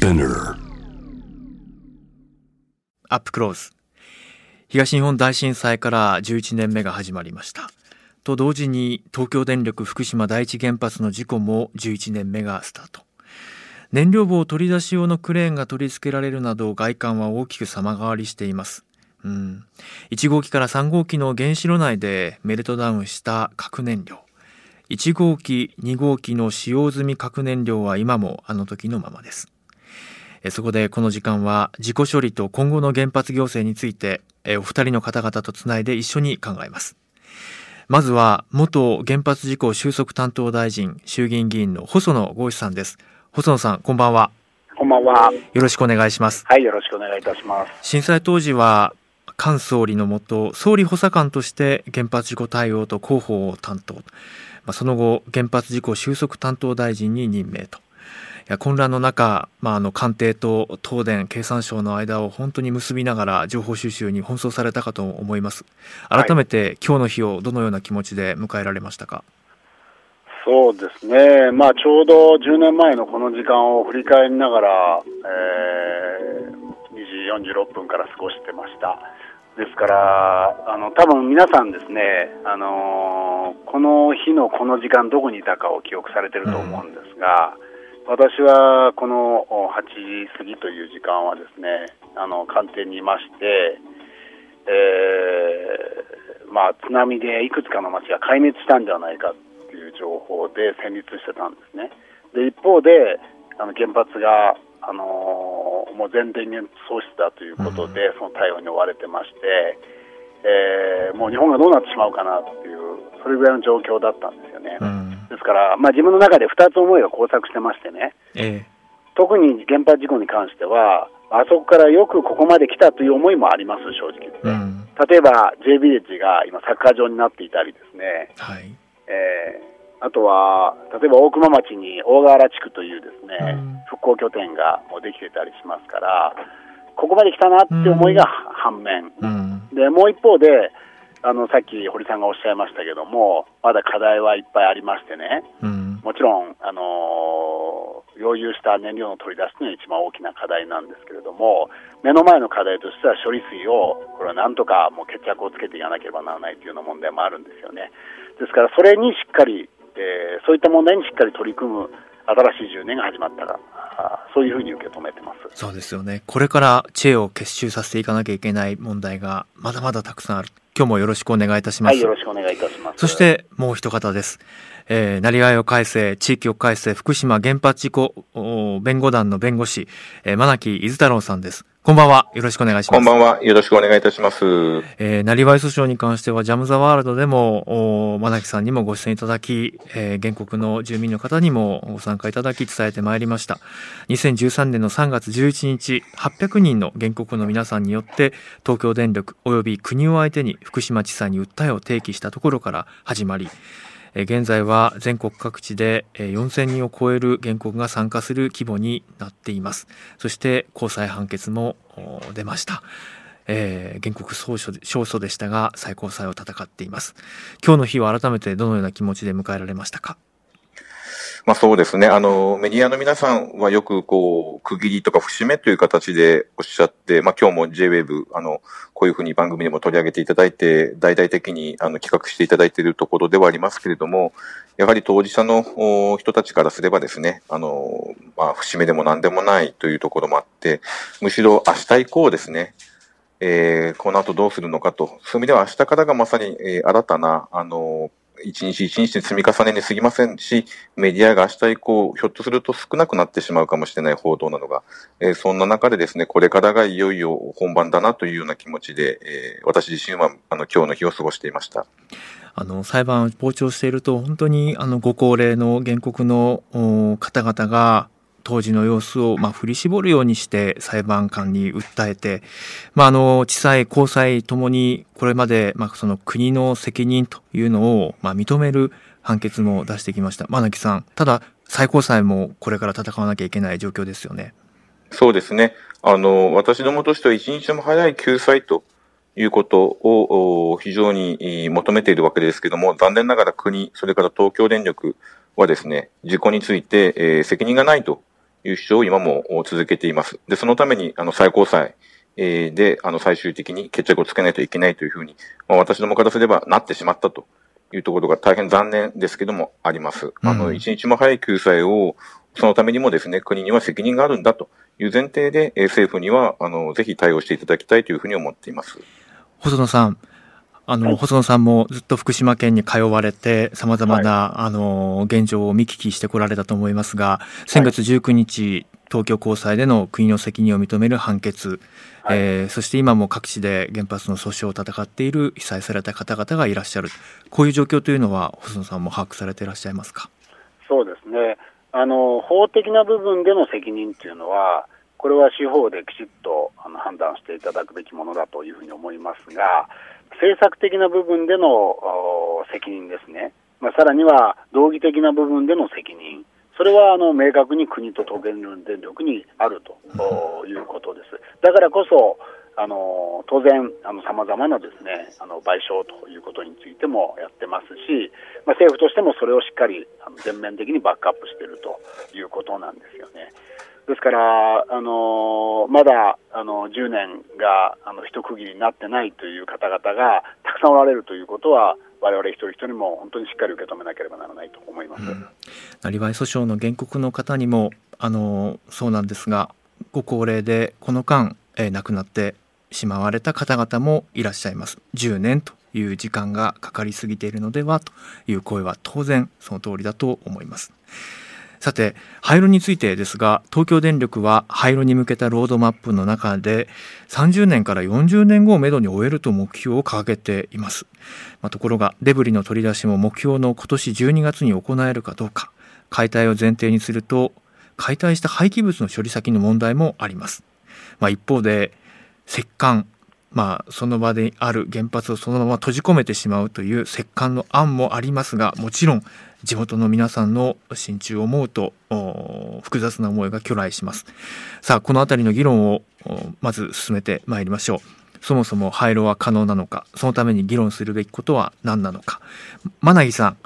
Spinner. アップクローズ。東日本大震災から11年目が始まりました。と同時に東京電力福島第一原発の事故も11年目がスタート。燃料棒取り出し用のクレーンが取り付けられるなど外観は大きく様変わりしています。うん、1号機から3号機の原子炉内でメルトダウンした核燃料。1号機2号機の使用済み核燃料は今もあの時のままです。そこでこの時間は事故処理と今後の原発行政についてえお二人の方々とつないで一緒に考えます。まずは元原発事故収束担当大臣衆議院議員の細野豪志さんです。細野さんこんばんは。こんばんは。よろしくお願いします。はい、よろしくお願いいたします。震災当時は菅総理のもと総理補佐官として原発事故対応と広報を担当、まあ、その後原発事故収束担当大臣に任命と。いや混乱の中、まあ、あの官邸と東電経産省の間を本当に結びながら情報収集に奔走されたかと思います。改めて、今日の日をどのような気持ちで迎えられましたか？そうですね、まあ、ちょうど10年前のこの時間を振り返りながら、えー、2時46分から過ごしてました。ですから、あの多分皆さんですね、あのーこの日のこの時間、どこにいたかを記憶されてると思うんですが、私はこのお8時過ぎという時間はですね、あの官邸にいまして、えーまあ、津波でいくつかの町が壊滅したんではないかっていう情報で戦慄してたんですね。で一方であの原発が、あのーもう全電源喪失だということで、その対応に追われてまして、えーもう日本がどうなってしまうかなっていう、それぐらいの状況だったんですよね。うんですから、まあ、自分の中で2つ思いが交錯してましてね、え特に原発事故に関しては、あそこからよくここまで来たという思いもあります、正直言って。えうん。例えば J ビレッジが今、サッカー場になっていたりですね、はい。えーあとは例えば大熊町に大河原地区というですね、うん。復興拠点がもうできてたりしますから、ここまで来たなって思いが反面、うん。でもう一方であのさっき堀さんがおっしゃいましたけども、まだ課題はいっぱいありましてね、うんもちろん、あのー溶融した燃料の取り出しというのが一番大きな課題なんですけれども、目の前の課題としては処理水を、これはなんとかもう決着をつけていかなければならないというような問題もあるんですよね。ですから、それにしっかり、えーそういった問題にしっかり取り組む新しい10年が始まったら、そういうふうに受け止めてます。そうですよね。これから知恵を結集させていかなきゃいけない問題がまだまだたくさんある。今日もよろしくお願いいたします。はい、よろしくお願いいたします。そしてもう一方です。えー、なりわいを返せ、地域を返せ、福島原発事故お弁護団の弁護士、えー、真木伊豆太郎さんです。こんばんは。よろしくお願いします。こんばんは。よろしくお願いいたします。えー、なりわい訴訟に関しては、ジャム・ザ・ワールドでも、お真木さんにもご出演いただき、えー、原告の住民の方にもご参加いただき伝えてまいりました。2013年の3月11日、800人の原告の皆さんによって、東京電力及び国を相手に福島地裁に訴えを提起したところから始まり、えー現在は全国各地で4000人を超える原告が参加する規模になっています。そして高裁判決も出ました。えー原告勝訴で勝訴でしたが最高裁を戦っています。今日の日は改めてどのような気持ちで迎えられましたか？まあそうですね。あの、メディアの皆さんはよくこう、区切りとか節目という形でおっしゃって、まあ今日も JWAVE、あの、こういうふうに番組でも取り上げていただいて、大々的にあの企画していただいているところではありますけれども、やはり当事者の人たちからすればですね、あの、まあ節目でも何でもないというところもあって、むしろ明日以降ですね、えーこの後どうするのかと、そういう意味では明日からがまさに、えー新たな、あの、一日一日で積み重ねにすぎませんし、メディアが明日以降、ひょっとすると少なくなってしまうかもしれない報道なのが、えーそんな中でですね、これからがいよいよ本番だなというような気持ちで、えー私自身はあの今日の日を過ごしていました。あの裁判を傍聴していると本当にあのご高齢の原告の方々が当時の様子を、まあ、振り絞るようにして裁判官に訴えて、まあ、あの地裁高裁ともにこれまで、まあ、その国の責任というのを、まあ、認める判決も出してきました真木さんただ最高裁もこれから戦わなきゃいけない状況ですよね。そうですね。あの、私どもとしては一日でも早い救済ということをお非常に求めているわけですけども、残念ながら国、それから東京電力はですね、事故について、えー責任がないという主張を今も続けています。で、そのために、あの、最高裁、えー、で、あの、最終的に決着をつけないといけないというふうに、まあ、私どもからすればなってしまったというところが大変残念ですけども、あります。あの、一日も早い救済を、そのためにもですね、国には責任があるんだという前提で、政府には、あの、ぜひ対応していただきたいというふうに思っています。細野さん、あの、はい、細野さんもずっと福島県に通われて、様々な、はい、あの、現状を見聞きしてこられたと思いますが、先月19日、東京高裁での国の責任を認める判決、はい、えー、そして今も各地で原発の訴訟を戦っている被災された方々がいらっしゃる、こういう状況というのは、細野さんも把握されていらっしゃいますか？そうですね。あの法的な部分での責任というのは、これは司法できちっとあの判断していただくべきものだというふうに思いますが、政策的な部分での責任ですね、まあ、さらには道義的な部分での責任、それはあの明確に国と東電力にあるということです。だからこそあの当然、さまざまなですねあの賠償ということについてもやってますし、まあ、政府としてもそれをしっかりあの全面的にバックアップしているということなんですよね。ですから、あのまだあの10年があの一区切りになってないという方々がたくさんおられるということは、我々一人一人も本当にしっかり受け止めなければならないと思います。なりわい訴訟の原告の方にもあのそうなんですが、ご高齢でこの間、えー、亡くなってしまわれた方々もいらっしゃいます。10年という時間がかかりすぎているのではという声は当然その通りだと思います。さて廃炉についてですが東京電力は廃炉に向けたロードマップの中で30年から40年後をめどに終えると目標を掲げています、まあ、ところがデブリの取り出しも目標の今年12月に行えるかどうか解体を前提にすると解体した廃棄物の処理先の問題もあります、まあ、一方で石棺まあ、その場である原発をそのまま閉じ込めてしまうという石棺の案もありますがもちろん地元の皆さんの心中を思うと複雑な思いが去来します。さあこの辺りの議論をまず進めてまいりましょう。そもそも廃炉は可能なのかそのために議論するべきことは何なのか。真凪さん。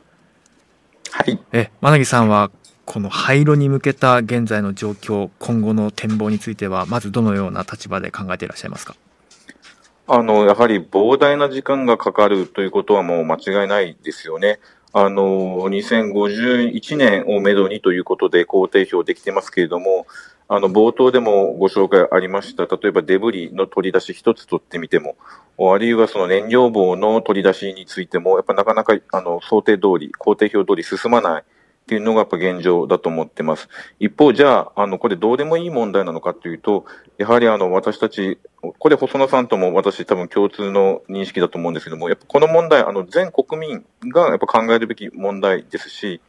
はい。え真凪さんはこの廃炉に向けた現在の状況今後の展望についてはまずどのような立場で考えていらっしゃいますか？あの、やはり膨大な時間がかかるということはもう間違いないですよね。あの、2051年をめどにということで工程表できてますけれども、あの、冒頭でもご紹介ありました、例えばデブリの取り出し一つ取ってみても、あるいはその燃料棒の取り出しについても、やっぱなかなか、あの、想定通り、工程表通り進まない。っていうのがやっぱ現状だと思ってます。一方、じゃあ、あの、これどうでもいい問題なのかというと、やはりあの、私たち、これ細野さんとも私多分共通の認識だと思うんですけども、やっぱこの問題、あの、全国民がやっぱ考えるべき問題ですし、やっ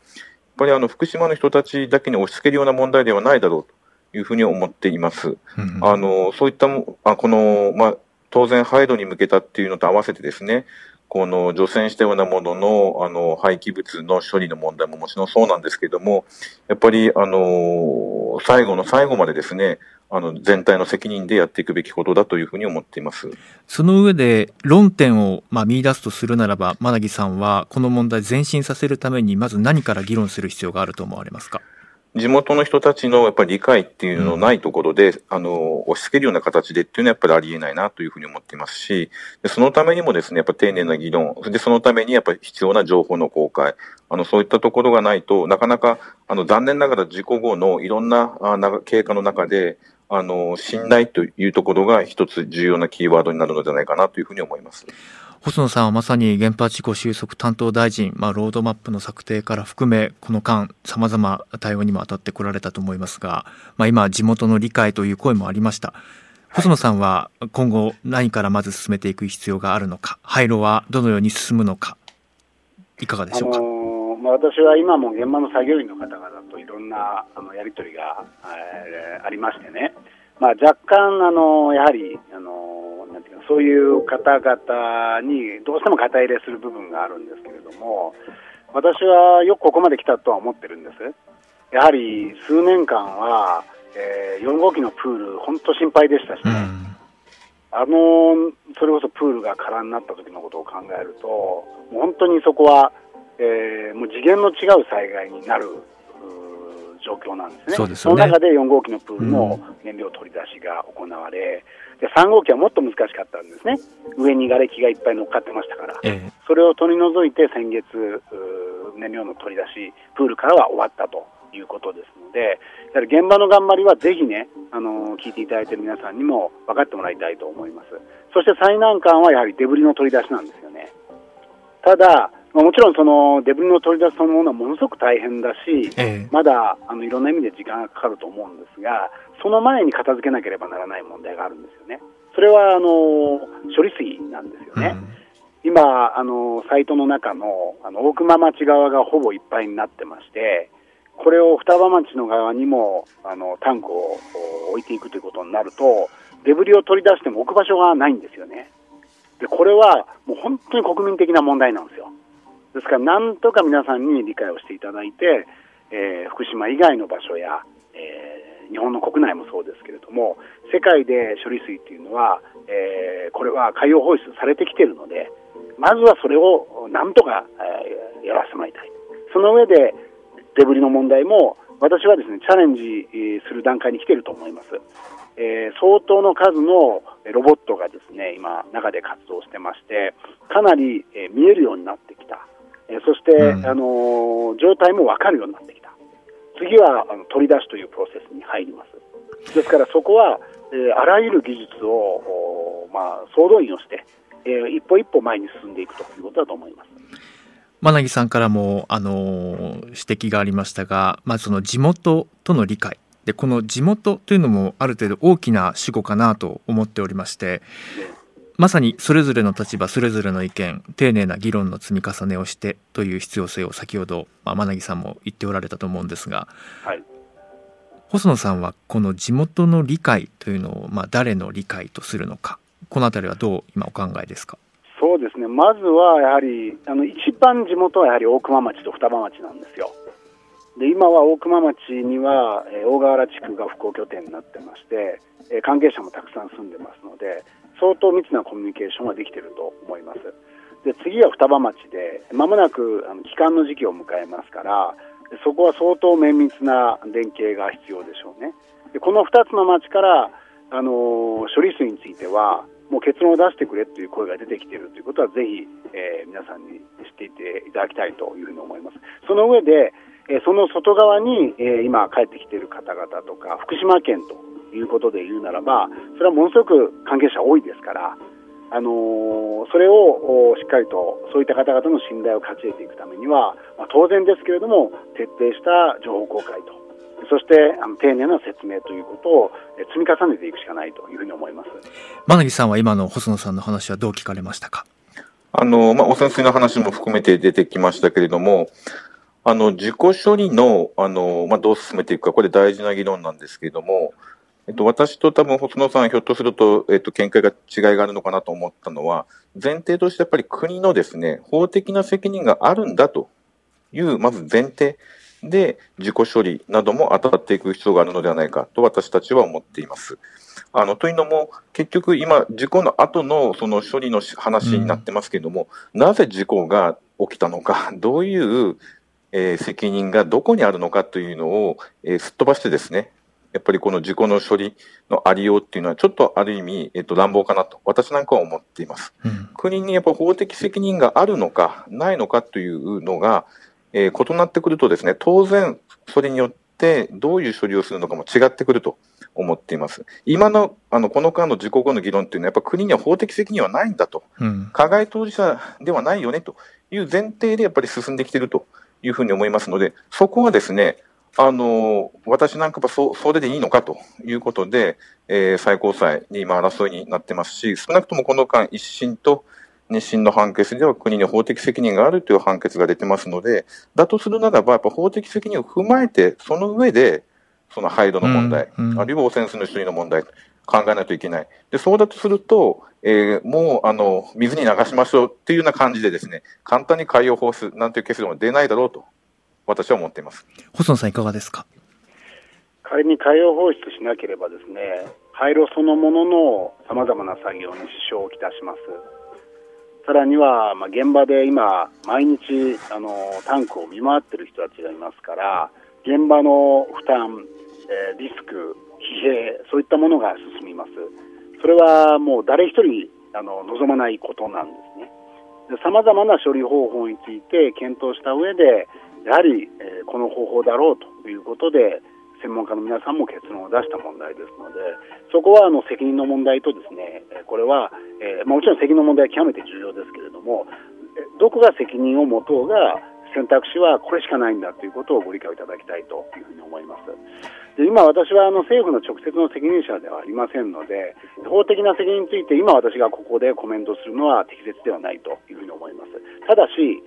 ぱりあの、福島の人たちだけに押し付けるような問題ではないだろうというふうに思っています。うん、あの、そういった、あこの、まあ、当然、廃炉に向けたっていうのと合わせてですね、この除染したようなものの、あの、廃棄物の処理の問題ももちろんそうなんですけども、やっぱり、あの、最後の最後までですね、あの、全体の責任でやっていくべきことだというふうに思っています。その上で、論点を、まあ、見出すとするならば、真凪さんは、この問題前進させるために、まず何から議論する必要があると思われますか？地元の人たちのやっぱり理解っていうのないところで、うん、あの、押し付けるような形でっていうのはやっぱりありえないなというふうに思っていますし、そのためにもですね、やっぱ丁寧な議論、で、そのためにやっぱり必要な情報の公開、あの、そういったところがないとなかなか、あの、残念ながら事故後のいろんなあな経過の中で、あの、信頼というところが一つ重要なキーワードになるのではないかなというふうに思います。細野さんはまさに原発事故収束担当大臣、まあ、ロードマップの策定から含めこの間さまざま対応にも当たってこられたと思いますが、まあ、今地元の理解という声もありました。細野さんは今後何からまず進めていく必要があるのか廃炉はどのように進むのかいかがでしょうか、あのー、まあ、私は今も現場の作業員の方々といろんなあのやり取りが、えー、ありましてね、まあ、若干あのやはりあのなんていうかそういう方々にどうしても肩入れする部分があるんですけれども私はよくここまで来たとは思ってるんです。やはり数年間は、えー、4号機のプール本当心配でしたしね、うん、あのそれこそプールが空になった時のことを考えると本当にそこは、えー、もう次元の違う災害になる状況なんですね。そうですよね。の中で4号機のプールの燃料取り出しが行われ、で3号機はもっと難しかったんですね。上に瓦礫がいっぱい乗っかってましたから。ええそれを取り除いて先月、燃料の取り出し、プールからは終わったということですので、やはり現場の頑張りはぜひね、あのー聞いていただいている皆さんにも分かってもらいたいと思います。そして最難関はやはりデブリの取り出しなんですよね。ただ、まあもちろんそのデブリの取り出しそのものはものすごく大変だし、ええまだあのいろんな意味で時間がかかると思うんですが、その前に片付けなければならない問題があるんですよね。それはあの処理水なんですよね。今、あのサイトの中のあの大熊町側がほぼいっぱいになってまして、これを双葉町の側にもあのタンクをお置いていくということになると、デブリを取り出しても置く場所がないんですよね。でこれはもう本当に国民的な問題なんですよ。ですから、なんとか皆さんに理解をしていただいて、えー福島以外の場所や、えー日本の国内もそうですけれども、世界で処理水っていうのは、えーこれは海洋放出されてきているので、まずはそれをなんとか、えーやらせてもらいたい。その上で、デブリの問題も、私はですね、チャレンジする段階に来ていると思います。えー相当の数のロボットがですね、今、中で活動してまして、かなり、えー見えるようになってきた。えーそして、うんあのー状態もわかるようになってきた。次はあの取り出しというプロセスに入ります。ですからそこは、えーあらゆる技術を、まあ、総動員をして、えー一歩一歩前に進んでいくということだと思います。真凪さんからも、あのー指摘がありましたが、まあ、その地元との理解でこの地元というのもある程度大きな主語かなと思っておりましてまさにそれぞれの立場それぞれの意見丁寧な議論の積み重ねをしてという必要性を先ほど、まあ、真凪さんも言っておられたと思うんですがはい。細野さんはこの地元の理解というのを、まあ、誰の理解とするのかこの辺りはどう今お考えですか？そうですね、まずはやはり、あの一番地元はやはり大熊町と双葉町なんですよ。で今は大熊町には、えー大河原地区が復興拠点になってまして、えー関係者もたくさん住んでますので、相当密なコミュニケーションはできていると思います。で次は双葉町で、まもなくあの帰還の時期を迎えますから、そこは相当綿密な連携が必要でしょうね。でこの2つの町から、あの処理水については、もう結論を出してくれという声が出てきているということは、ぜひ、えー皆さんに知っていていただきたいというふうに思います。その上で、えーその外側に、えー今帰ってきている方々とか、福島県ということで言うならば、それはものすごく関係者多いですから、あのーそれをおしっかりとそういった方々の信頼を勝ち得ていくためには、まあ、当然ですけれども徹底した情報公開とそしてあの丁寧な説明ということをえ積み重ねていくしかないというふうに思います。真凪さんは今の細野さんの話はどう聞かれましたか？あの、まあ、汚染水の話も含めて出てきましたけれども、あの、自己処理の、あの、まあ、どう進めていくか、これ大事な議論なんですけれども、えっと、私と多分、細野さん、ひょっとすると、えっと、見解が違いがあるのかなと思ったのは、前提としてやっぱり国のですね、法的な責任があるんだという、まず前提で、自己処理なども当たっていく必要があるのではないかと私たちは思っています。あの、というのも、結局今、事故の後のその処理の話になってますけれども、なぜ事故が起きたのか、どういう、えー責任がどこにあるのかというのを、えーすっ飛ばしてですね、やっぱりこの事故の処理のありようっていうのは、ちょっとある意味、えっと、乱暴かなと、私なんかは思っています。うん国にやっぱ法的責任があるのか、ないのかというのが、えー異なってくるとですね、当然、それによってどういう処理をするのかも違ってくると思っています。今の、あの、この間の事故後の議論っていうのは、やっぱ国には法的責任はないんだと。うん加害当事者ではないよねという前提でやっぱり進んできているというふうに思いますので、そこはですね、あの、私なんかはそそれでいいのかということで、えー最高裁に今争いになってますし、少なくともこの間一審と二審の判決では国に法的責任があるという判決が出てますので、だとするならば、やっぱ法的責任を踏まえて、その上で、その廃炉の問題、うんうんあるいは汚染水の処理の問題、考えないといけない。で、そうだとすると、えーもう、あの、水に流しましょうっていうような感じでですね、簡単に海洋放出なんていう結論は出ないだろうと、私は思っています。細野さんいかがですか？仮に海洋放出しなければですね、廃炉そのもののさまざまな作業に支障をきたします。さらには、まあ、現場で今、毎日あのタンクを見回っている人たちがいますから、現場の負担、えー、リスク、疲弊、そういったものが進みます。それはもう誰一人あの望まないことなんですね。さまざまな処理方法について検討した上で、やはり、え、この方法だろうということで、専門家の皆さんも結論を出した問題ですので、そこはあの責任の問題とですね、これは、えー、もちろん責任の問題は極めて重要ですけれども、どこが責任を持とうが、選択肢はこれしかないんだということをご理解いただきたいというふうに思います。で今、私はあの政府の直接の責任者ではありませんので、法的な責任について今、私がここでコメントするのは適切ではないというふうに思います。ただし、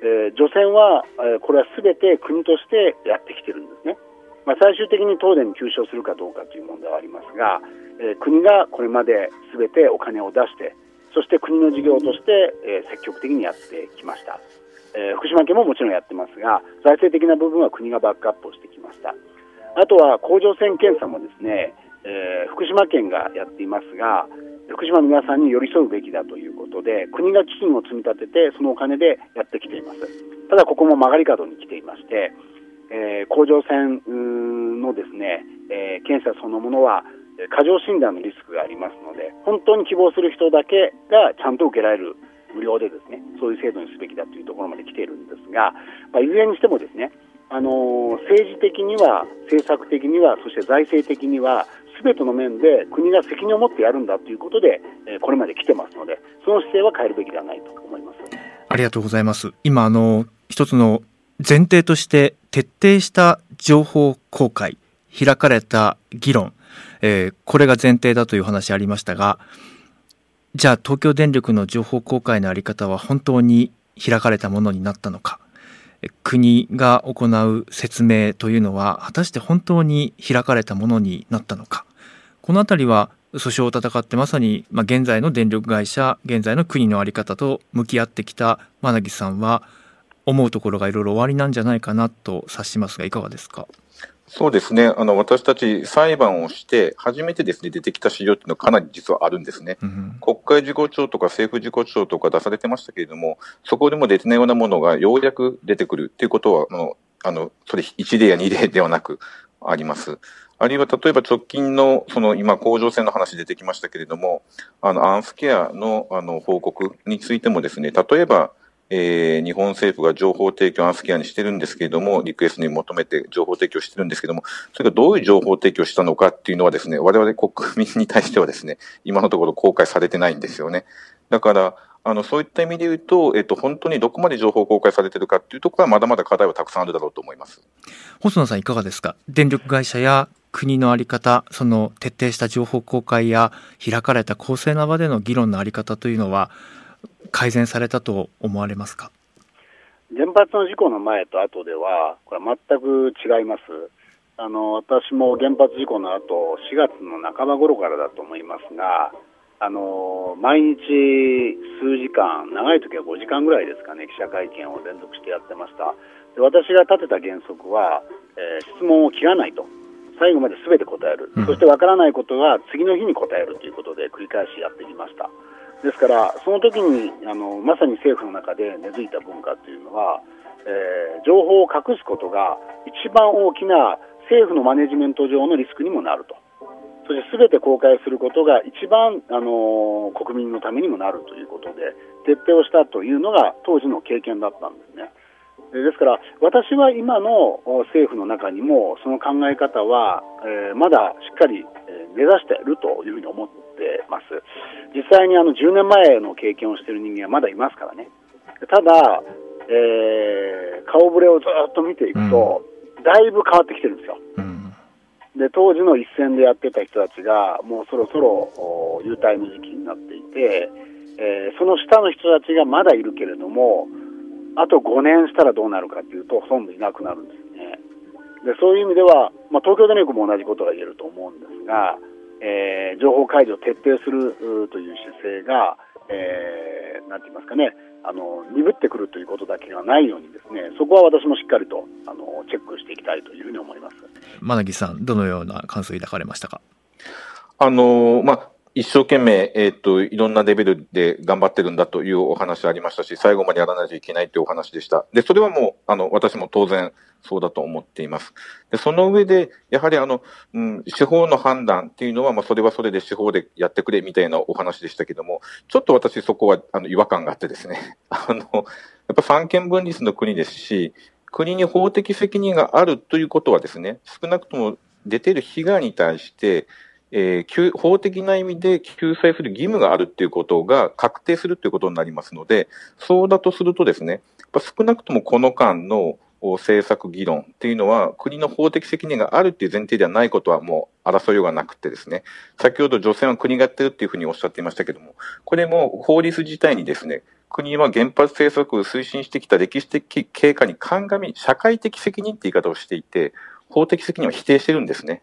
えー、除染は、えー、これはすべて国としてやってきてるんですね。まあ、最終的に東電に休止するかどうかという問題はありますが、えー、国がこれまですべてお金を出して、そして国の事業として、え、積極的にやってきました。え、福島県ももちろんやってますが、財政的な部分は国がバックアップをしてきました。あとは甲状腺検査もですね、え、福島県がやっていますが、福島の皆さんに寄り添うべきだということで、国が基金を積み立てて、そのお金でやってきています。ただ、ここも曲がり角に来ていまして、えー、甲状腺のですね、えー、検査そのものは、過剰診断のリスクがありますので、本当に希望する人だけがちゃんと受けられる無料でですね、そういう制度にすべきだというところまで来ているんですが、まあ、いずれにしてもですね、あのー、政治的には、政策的には、そして財政的には、すべての面で国が責任を持ってやるんだということで、えー、これまで来てますので、その姿勢は変えるべきではないと思います。ありがとうございます。今、あの、一つの前提として徹底した情報公開、開かれた議論、えー、これが前提だという話ありましたが、じゃあ東京電力の情報公開の在り方は本当に開かれたものになったのか。国が行う説明というのは果たして本当に開かれたものになったのか。この辺りは訴訟を戦ってまさに、まあ、現在の電力会社現在の国の在り方と向き合ってきた真凪さんは思うところがいろいろ終わりなんじゃないかなと察しますがいかがですか？そうですね。あの、私たち裁判をして、初めてですね、出てきた資料っていうのはかなり実はあるんですね。うん、国会事故調とか政府事故調とか出されてましたけれども、そこでも出てないようなものがようやく出てくるっていうことは、あの、あのそれ1例や2例ではなくあります。あるいは例えば直近の、その今、甲状腺の話出てきましたけれども、あの、アンスケアのあの報告についてもですね、例えば、えー、日本政府が情報提供アンスケアにしてるんですけれども、リクエストに求めて情報提供してるんですけれども、それがどういう情報提供したのかっていうのはですね、我々国民に対してはですね、今のところ公開されてないんですよね。だから、あの、そういった意味で言うと、えっと、本当にどこまで情報公開されてるかっていうところはまだまだ課題はたくさんあるだろうと思います。細野さんいかがですか？電力会社や国の在り方、その徹底した情報公開や開かれた公正な場での議論の在り方というのは、改善されたと思われますか？原発の事故の前と後では、これは全く違います。あの私も原発事故の後4月の半ば頃からだと思いますが、あの毎日数時間、長い時は5時間ぐらいですかね、記者会見を連続してやってました。で私が立てた原則は、えー、質問を切らないと、最後まで全て答える、うん、そして分からないことは次の日に答えるということで繰り返しやってきました。ですから、その時にあのまさに政府の中で根付いた文化というのは、えー、情報を隠すことが一番大きな政府のマネジメント上のリスクにもなると、そして全て公開することが一番、あの国民のためにもなるということで、徹底をしたというのが当時の経験だったんですね。ですから、私は今の政府の中にも、その考え方は、えー、まだしっかり、えー、目指しているというふうに思ってます。実際にあの10年前の経験をしている人間はまだいますからね。ただ、えー、顔ぶれをずっと見ていくと、うん、だいぶ変わってきてるんですよ。うん、で、当時の一線でやってた人たちが、もうそろそろ優待の時期になっていて、えー、その下の人たちがまだいるけれども、あと5年したらどうなるかというと、ほとんどいなくなるんですね。でそういう意味では、まあ、東京電力も同じことが言えると思うんですが、えー、情報開示を徹底するという姿勢が、えー、なんて言いますかね、あの鈍ってくるということだけがないようにですね、そこは私もしっかりとあのチェックしていきたいというふうに思います。真木さん、どのような感想を抱かれましたか？あのまあ一生懸命、えっ、ー、と、いろんなレベルで頑張ってるんだというお話ありましたし、最後までやらないといけないというお話でした。で、それはもう、あの、私も当然そうだと思っています。で、その上で、やはりあの、うん、司法の判断っていうのは、まあ、それはそれで司法でやってくれみたいなお話でしたけども、ちょっと私そこは、あの、違和感があってですね、あの、やっぱ三権分立の国ですし、国に法的責任があるということはですね、少なくとも出ている被害に対して、えー、法的な意味で救済する義務があるっていうことが確定するということになりますので、そうだとするとですね、少なくともこの間の政策議論っていうのは、国の法的責任があるっていう前提ではないことはもう争いようがなくてですね、先ほど女性は国がやってるっていうふうにおっしゃっていましたけども、これも法律自体にですね、国は原発政策を推進してきた歴史的経過に鑑み、社会的責任って言い方をしていて、法的責任を否定してるんですね。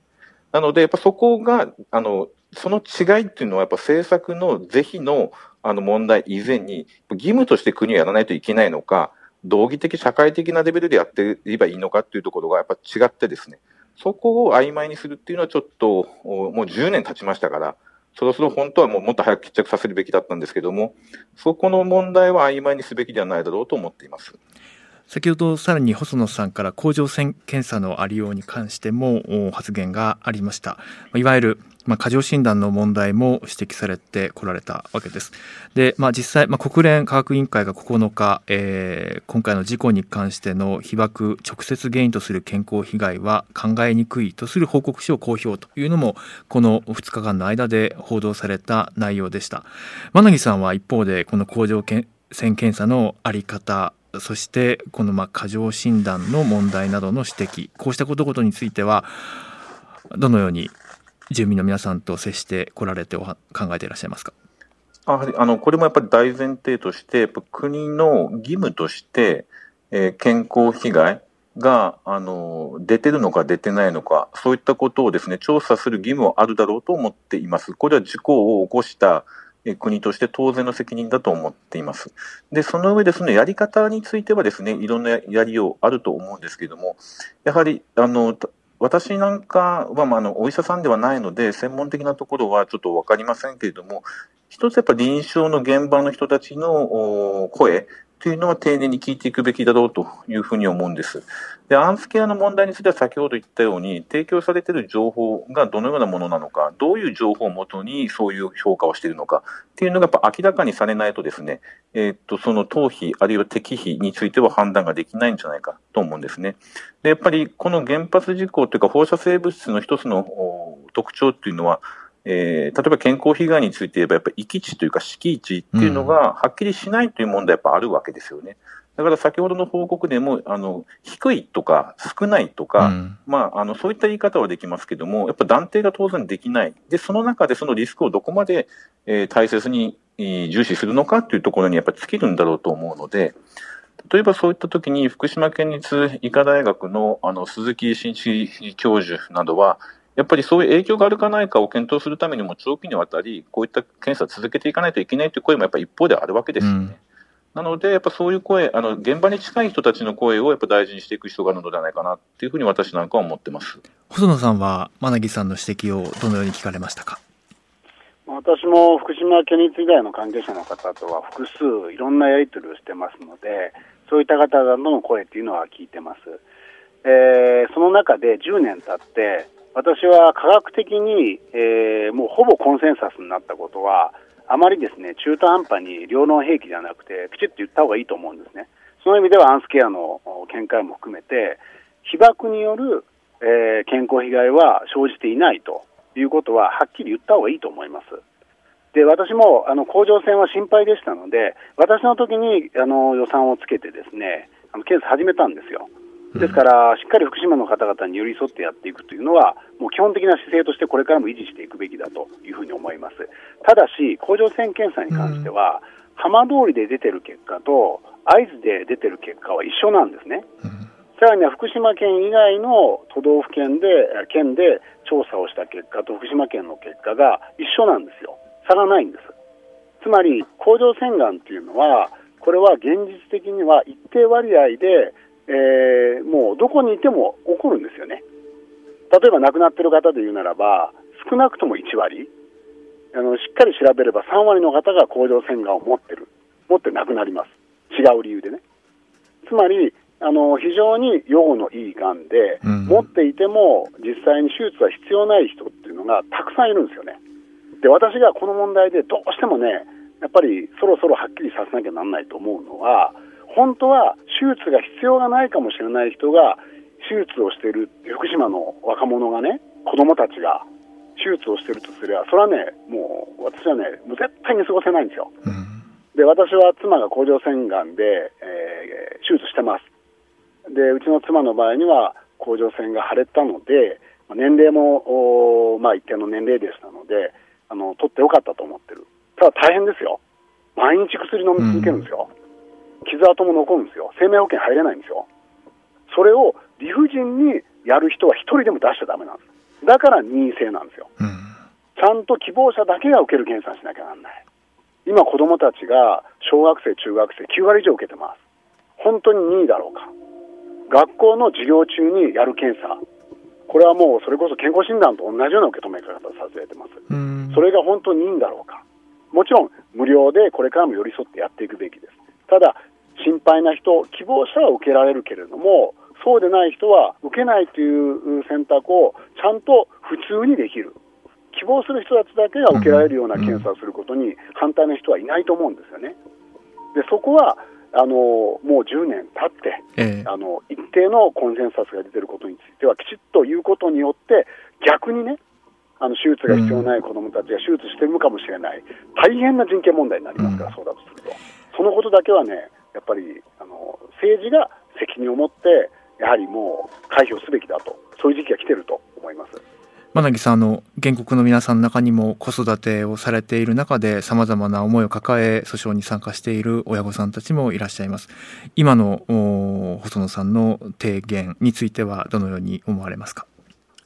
なので、やっぱそこが、あの、その違いっていうのは、やっぱ政策の是非のあの問題以前に、義務として国はやらないといけないのか、道義的、社会的なレベルでやっていればいいのかっていうところがやっぱ違ってですね、そこを曖昧にするっていうのはちょっと、もう10年経ちましたから、そろそろ本当はもうもっと早く決着させるべきだったんですけども、そこの問題は曖昧にすべきではないだろうと思っています。先ほどさらに細野さんから甲状腺検査のありように関しても発言がありましたいわゆる、過剰診断の問題も指摘されてこられたわけです。で、まあ、実際、まあ、国連科学委員会が9日、えー、今回の事故に関しての被爆直接原因とする健康被害は考えにくいとする報告書を公表というのもこの2日間の間で報道された内容でした。真凪さんは一方でこの甲状腺検査の在り方そしてこのまあ過剰診断の問題などの指摘こうしたことごとについてはどのように住民の皆さんと接してこられて考えていらっしゃいますか？ああのこれもやっぱり大前提として、国の義務として、えー、健康被害があの出てるのか出てないのか、そういったことをですね調査する義務はあるだろうと思っています。これは事故を起こした国として当然の責任だと思っています。で、その上でそのやり方についてはですね、いろんなやりようあると思うんですけれども、やはり、あの、私なんかは、まあ、あの、お医者さんではないので、専門的なところはちょっとわかりませんけれども、一つやっぱ臨床の現場の人たちの声というのは丁寧に聞いていくべきだろうというふうに思うんです。で、アンスケアの問題については先ほど言ったように、提供されている情報がどのようなものなのか、どういう情報をもとにそういう評価をしているのかっていうのがやっぱ明らかにされないとですね、えー、っと、その逃避あるいは適否については判断ができないんじゃないかと思うんですね。で、やっぱりこの原発事故というか放射性物質の一つの特徴っていうのは、えー、例えば健康被害について言えば、やっぱり域地というか敷地っていうのがはっきりしないという問題やっぱあるわけですよね。だから先ほどの報告でも、あの、低いとか少ないとか、うん、まあ、あの、そういった言い方はできますけども、やっぱ断定が当然できない。で、その中でそのリスクをどこまで、えー、大切に、えー、重視するのかっていうところにやっぱり尽きるんだろうと思うので、例えばそういった時に福島県立医科大学のあの鈴木真一教授などは、やっぱりそういう影響があるかないかを検討するためにも長期にわたり、こういった検査を続けていかないといけないという声もやっぱり一方であるわけですよね。うん、なので、やっぱそういう声、あの現場に近い人たちの声をやっぱ大事にしていく必要があるのではないかなっていうふうに私なんかは思ってます細野さんは、真凪さんの指摘をどのように聞かれましたか？私も福島県立医大の関係者の方とは複数いろんなやり取りをしてますので、そういった方々の声っていうのは聞いてます。えー、その中で10年経って、私は科学的に、えー、もうほぼコンセンサスになったことは、あまりですね中途半端に両論兵器じゃなくて、きちっと言った方がいいと思うんですね。その意味ではアンスケアの見解も含めて、被爆による、えー、健康被害は生じていないということは、はっきり言った方がいいと思います。で私もあの甲状腺は心配でしたので、私の時にあの予算をつけてですねあの検査始めたんですよ。ですから、しっかり福島の方々に寄り添ってやっていくというのは、もう基本的な姿勢としてこれからも維持していくべきだというふうに思います。ただし、甲状腺検査に関しては、浜通りで出てる結果と会津で出てる結果は一緒なんですね。さらには福島県以外の都道府県で、県で調査をした結果と福島県の結果が一緒なんですよ。差がないんです。つまり、甲状腺がんというのは、これは現実的には一定割合でえー、もうどこにいても起こるんですよね。例えば亡くなっている方で言うならば、少なくとも1割、あのしっかり調べれば3割の方が甲状腺がんを持ってる、持ってなくなります、違う理由でね。つまりあの非常に予後のいいがんで、うん、持っていても実際に手術は必要ない人っていうのがたくさんいるんですよね。で私がこの問題でどうしてもねやっぱりそろそろはっきりさせなきゃなんないと思うのは本当は手術が必要がないかもしれない人が手術をしている福島の若者がね子供たちが手術をしているとすればそれはねもう私はねもう絶対に過ごせないんですよ。うん、で私は妻が甲状腺がんで、えー、手術してます。でうちの妻の場合には甲状腺が腫れたので年齢もまあ、一定の年齢でしたのであの取ってよかったと思ってるただ大変ですよ毎日薬飲み続けるんですよ、うん、傷跡も残るんですよ。生命保険入れないんですよ。それを理不尽にやる人は一人でも出しちゃだめなんです。だから任意制なんですよ、うん、ちゃんと希望者だけが受ける検査しなきゃなんない。今子供たちが小学生中学生9割以上受けてます。本当に任意だろうか。学校の授業中にやる検査、これはもうそれこそ健康診断と同じような受け止め方をさせてます。それが本当にいいんだろうか。もちろん無料でこれからも寄り添ってやっていくべきです。ただ、心配な人、希望者は受けられるけれども、そうでない人は受けないという選択をちゃんと普通にできる。希望する人たちだけが受けられるような検査をすることに反対な人はいないと思うんですよね。でそこはあのもう10年経って、えー、あの一定のコンセンサスが出てることについては、きちっと言うことによって、逆にね、あの手術が必要ない子どもたちが手術してるのかもしれない、大変な人権問題になりますから、うん、そうだとすると、そのことだけはね、やっぱりあの政治が責任を持って、やはりもう回避をすべきだと、そういう時期が来てると思います。真凪さんあの原告の皆さんの中にも子育てをされている中でさまざまな思いを抱え訴訟に参加している親御さんたちもいらっしゃいます。今の細野さんの提言についてはどのように思われますか？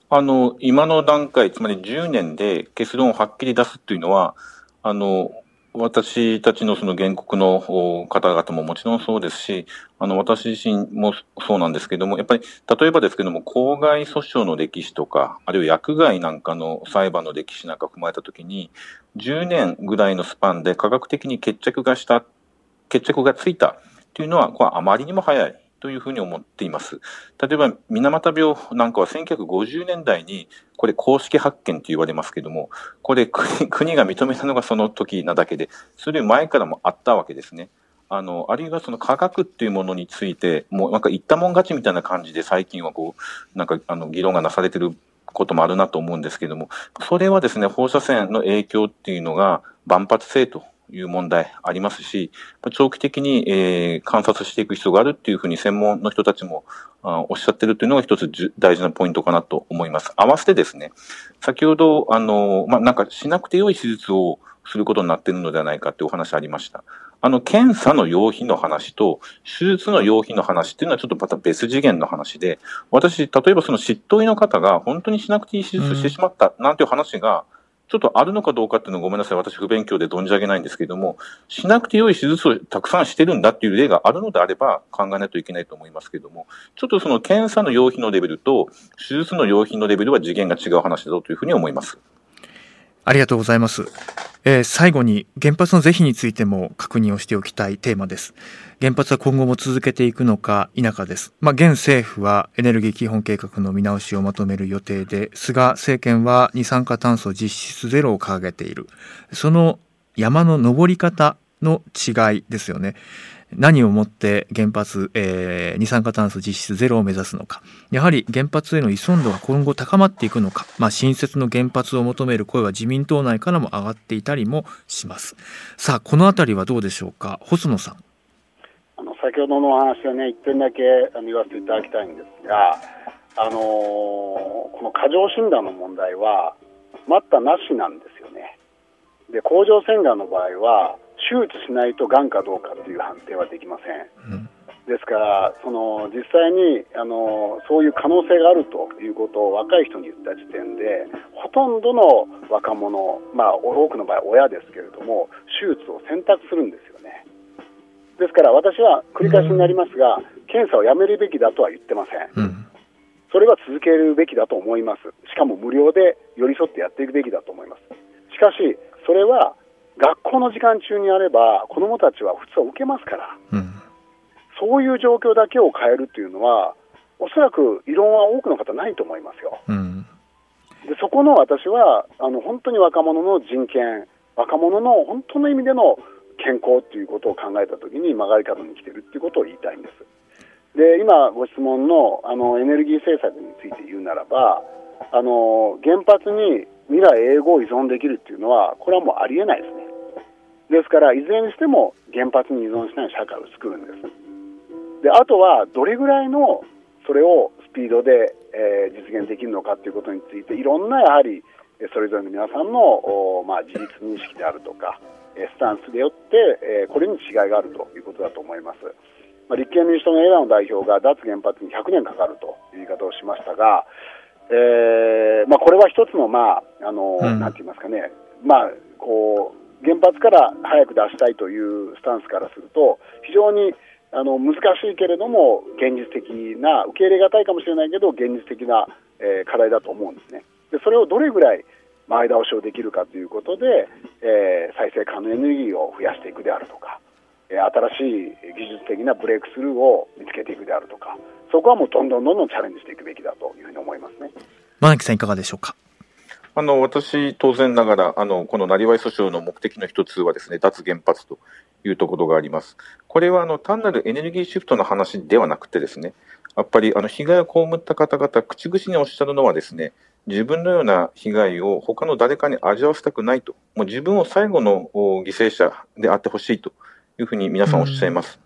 あの今の段階つまり10年で結論をはっきり出すというのはあの私たちのその原告の方々ももちろんそうですし、あの、私自身もそうなんですけども、やっぱり、例えばですけども、公害訴訟の歴史とか、あるいは薬害なんかの裁判の歴史なんか踏まえたときに、10年ぐらいのスパンで科学的に決着がした、決着がついたというのは、これはあまりにも早い。というふうに思っています。例えば、水俣病なんかは1950年代に、これ公式発見と言われますけども、これ国が認めたのがその時なだけで、それより前からもあったわけですね。あの、あるいはその科学っていうものについて、もうなんか言ったもん勝ちみたいな感じで最近はこう、なんかあの、議論がなされてることもあるなと思うんですけども、それはですね、放射線の影響っていうのが万発性という問題ありますし、長期的に、えー、観察していく必要があるっていうふうに専門の人たちもあおっしゃってるというのが一つ大事なポイントかなと思います。合わせてですね、先ほど、あの、まあ、なんかしなくて良い手術をすることになっているのではないかっていうお話ありました。あの、検査の用品の話と、手術の用品の話っていうのはちょっとまた別次元の話で、私、例えばその執刀医の方が本当にしなくていい手術してしまったなんていう話が、ちょっとあるのかどうかっていうのはごめんなさい。私不勉強で存じ上げないんですけれども、しなくて良い手術をたくさんしてるんだっていう例があるのであれば考えないといけないと思いますけれども、ちょっとその検査の用品のレベルと手術の用品のレベルは次元が違う話だというふうに思います。ありがとうございます。えー、最後に原発の是非についても確認をしておきたいテーマです。原発は今後も続けていくのか否かです。まあ、現政府はエネルギー基本計画の見直しをまとめる予定で、菅政権は二酸化炭素実質ゼロを掲げている。その山の登り方の違いですよね。何をもって原発、えー、二酸化炭素実質ゼロを目指すのか。やはり原発への依存度が今後高まっていくのか、まあ、新設の原発を求める声は自民党内からも上がっていたりもします。さあこの辺りはどうでしょうか？細野さん。あの先ほどのお話はね一点だけ言わせていただきたいんですがあのー、この過剰診断の問題は待ったなしなんですよね。で甲状腺がんの場合は手術しないとがんかどうかという判定はできません。うん。ですからその実際にあのそういう可能性があるということを若い人に言った時点でほとんどの若者、まあ、多くの場合親ですけれども手術を選択するんですよね。ですから私は繰り返しになりますが、うん、検査をやめるべきだとは言ってません、うん、それは続けるべきだと思います。しかも無料で寄り添ってやっていくべきだと思います。しかしそれは学校の時間中にあれば子どもたちは普通は受けますから、うん、そういう状況だけを変えるというのはおそらく異論は多くの方ないと思いますよ。うん、でそこの私はあの本当に若者の人権若者の本当の意味での健康ということを考えたときに曲がり角に来てるっていうことを言いたいんです。で今、ご質問のあのエネルギー政策について言うならばあの原発に未来永劫依存できるっていうのはこれはもうありえないですね。ですからいずれにしても原発に依存しない社会を作るんです。であとはどれぐらいのそれをスピードで、えー、実現できるのかということについていろんなやはりそれぞれの皆さんの、まあ、自立認識であるとかスタンスでよって、えー、これに違いがあるということだと思います。まあ、立憲民主党の枝野代表が脱原発に100年かかるという言い方をしましたが、えーまあ、これは一つの、まああの、うん、なんて言いますかね、まあ、こう原発から早く出したいというスタンスからすると非常にあの難しいけれども現実的な受け入れがたいかもしれないけど現実的な、えー、課題だと思うんですね。でそれをどれぐらい前倒しをできるかということで、えー、再生可能エネルギーを増やしていくであるとか、えー、新しい技術的なブレイクスルーを見つけていくであるとかそこはもうどんどんどんどんチャレンジしていくべきだというふうに思いますね。真木さんいかがでしょうか？あの、私、当然ながら、あの、このなりわい訴訟の目的の一つはですね、脱原発というところがあります。これは、あの、単なるエネルギーシフトの話ではなくてですね、やっぱり、あの、被害を被った方々、口々におっしゃるのはですね、自分のような被害を他の誰かに味わわせたくないと、もう自分を最後の犠牲者であってほしいというふうに皆さんおっしゃいます。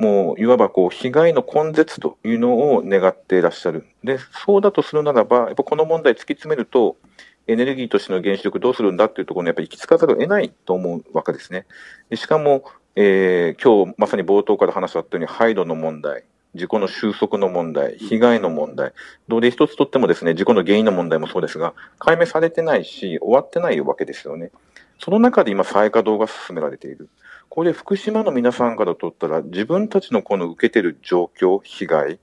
うん、もう、いわばこう、被害の根絶というのを願っていらっしゃる。で、そうだとするならば、やっぱこの問題突き詰めると、エネルギーとしての原子力どうするんだっていうところにやっぱり行き着かざるを得ないと思うわけですね。でしかも、えー、今日まさに冒頭から話したように、廃炉の問題、事故の収束の問題、被害の問題、どれ一つとってもですね、事故の原因の問題もそうですが、解明されてないし、終わってないわけですよね。その中で今、再稼働が進められている。これ、福島の皆さんからとったら、自分たちのこの受けてる状況、被害、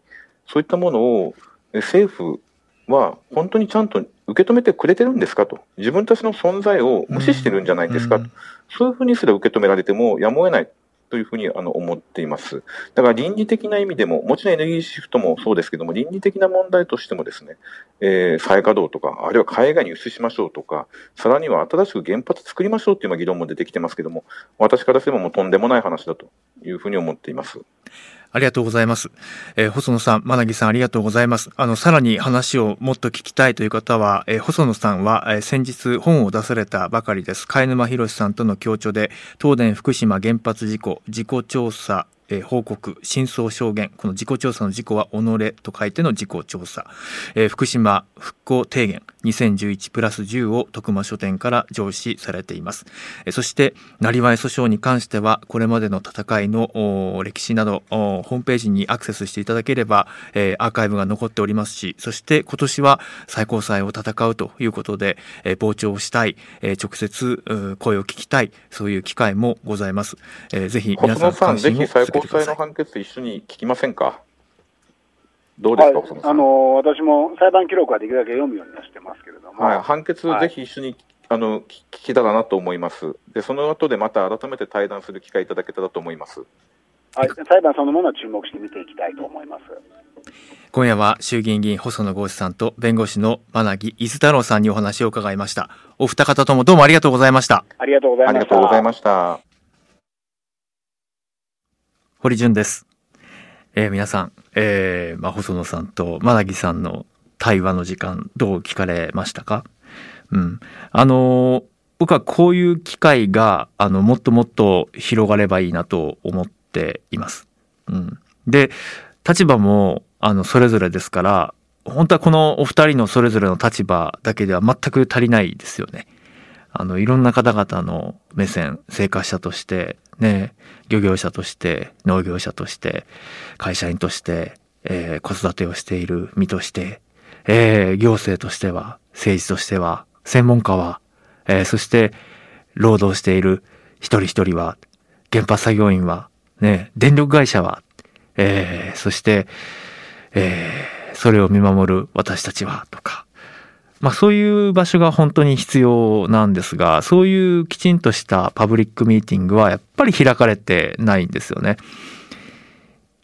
そういったものを政府は本当にちゃんと受け止めてくれてるんですかと、自分たちの存在を無視してるんじゃないですかと、そういうふうにすら受け止められてもやむを得ないというふうにあの思っています。だから倫理的な意味でも、もちろんエネルギーシフトもそうですけども、倫理的な問題としてもですね、えー、再稼働とか、あるいは海外に移しましょうとか、さらには新しく原発作りましょうという議論も出てきてますけども、私からすればもうとんでもない話だというふうに思っています。ありがとうございます。えー、細野さん、まなぎさんありがとうございます。あの、さらに話をもっと聞きたいという方は、えー、細野さんは、えー、先日本を出されたばかりです。貝沼博さんとの協調で、東電福島原発事故、事故調査え、報告真相証言この自己調査の事故は己と書いての自己調査、えー、福島復興提言2011プラス10を徳間書店から上司されています、え、そしてなりわい訴訟に関してはこれまでの戦いの歴史などホームページにアクセスしていただければ、え、アーカイブが残っておりますしそして今年は最高裁を戦うということで、え、傍聴したい、え、直接声を聞きたいそういう機会もございます、えー、ぜひ皆さん関心を高裁の判決一緒に聞きませんか？どうですか、はい、あの私も裁判記録はできるだけ読むようにはしてますけれども、はい、判決、ぜひ一緒に、はい、あの聞きたらなと思います。で、その後でまた改めて対談する機会いただけたらと思います。はい、裁判そのものは注目して見ていきたいと思います。今夜は衆議院議員細野豪志さんと弁護士の真木伊豆太郎さんにお話を伺いました。お二方ともどうもありがとうございました。ありがとうございました。ありがとうございました。堀潤です。えー、皆さん、えー、まあ、細野さんと真木さんの対話の時間、どう聞かれましたか？うん。あのー、僕はこういう機会が、あの、もっともっと広がればいいなと思っています。うん。で、立場も、あの、それぞれですから、本当はこのお二人のそれぞれの立場だけでは全く足りないですよね。あの、いろんな方々の目線、生活者として、ね、漁業者として、農業者として、会社員として、えー、子育てをしている身として、えー、行政としては、政治としては、専門家は、えー、そして、労働している一人一人は、原発作業員は、ね、電力会社は、えー、そして、えー、それを見守る私たちは、とか、まあそういう場所が本当に必要なんですが、そういうきちんとしたパブリックミーティングはやっぱり開かれてないんですよね。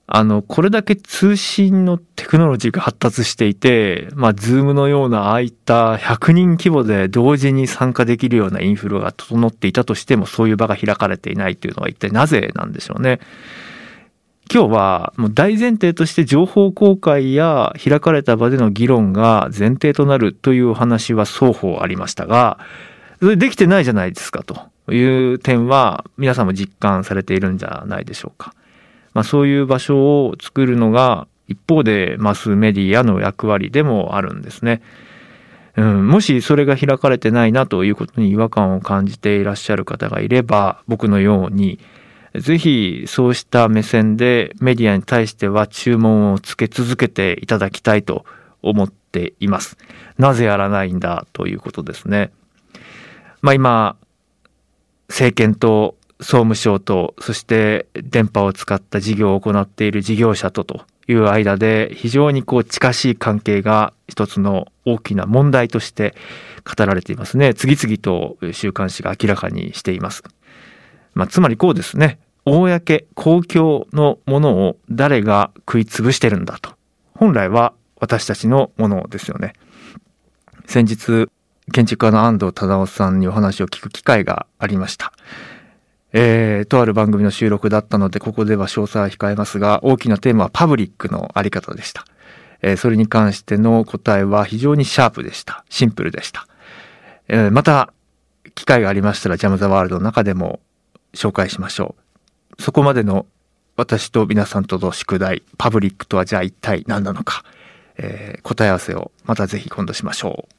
あの、これだけ通信のテクノロジーが発達していて、まあ、ズームのようなああいった100人規模で同時に参加できるようなインフラが整っていたとしても、そういう場が開かれていないというのは一体なぜなんでしょうね。今日はもう大前提として情報公開や開かれた場での議論が前提となるというお話は双方ありましたが、それできてないじゃないですかという点は皆さんも実感されているんじゃないでしょうか。まあ、そういう場所を作るのが一方でマスメディアの役割でもあるんですね。うん、もしそれが開かれてないなということに違和感を感じていらっしゃる方がいれば僕のようにぜひそうした目線でメディアに対しては注文をつけ続けていただきたいと思っています。なぜやらないんだということですね。まあ今、政権と総務省と、そして電波を使った事業を行っている事業者とという間で非常にこう近しい関係が一つの大きな問題として語られていますね。次々と週刊誌が明らかにしています。まあ、つまりこうですね。公、公共のものを誰が食い潰してるんだと。本来は私たちのものですよね。先日、建築家の安藤忠夫さんにお話を聞く機会がありました。えー、とある番組の収録だったので、ここでは詳細は控えますが、大きなテーマはパブリックのあり方でした。えー、それに関しての答えは非常にシャープでした。シンプルでした。えー、また、機会がありましたら、ジャム・ザ・ワールドの中でも紹介しましょう。そこまでの私と皆さんとの宿題、パブリックとはじゃあ一体何なのか、えー、答え合わせをまた是非今度しましょう。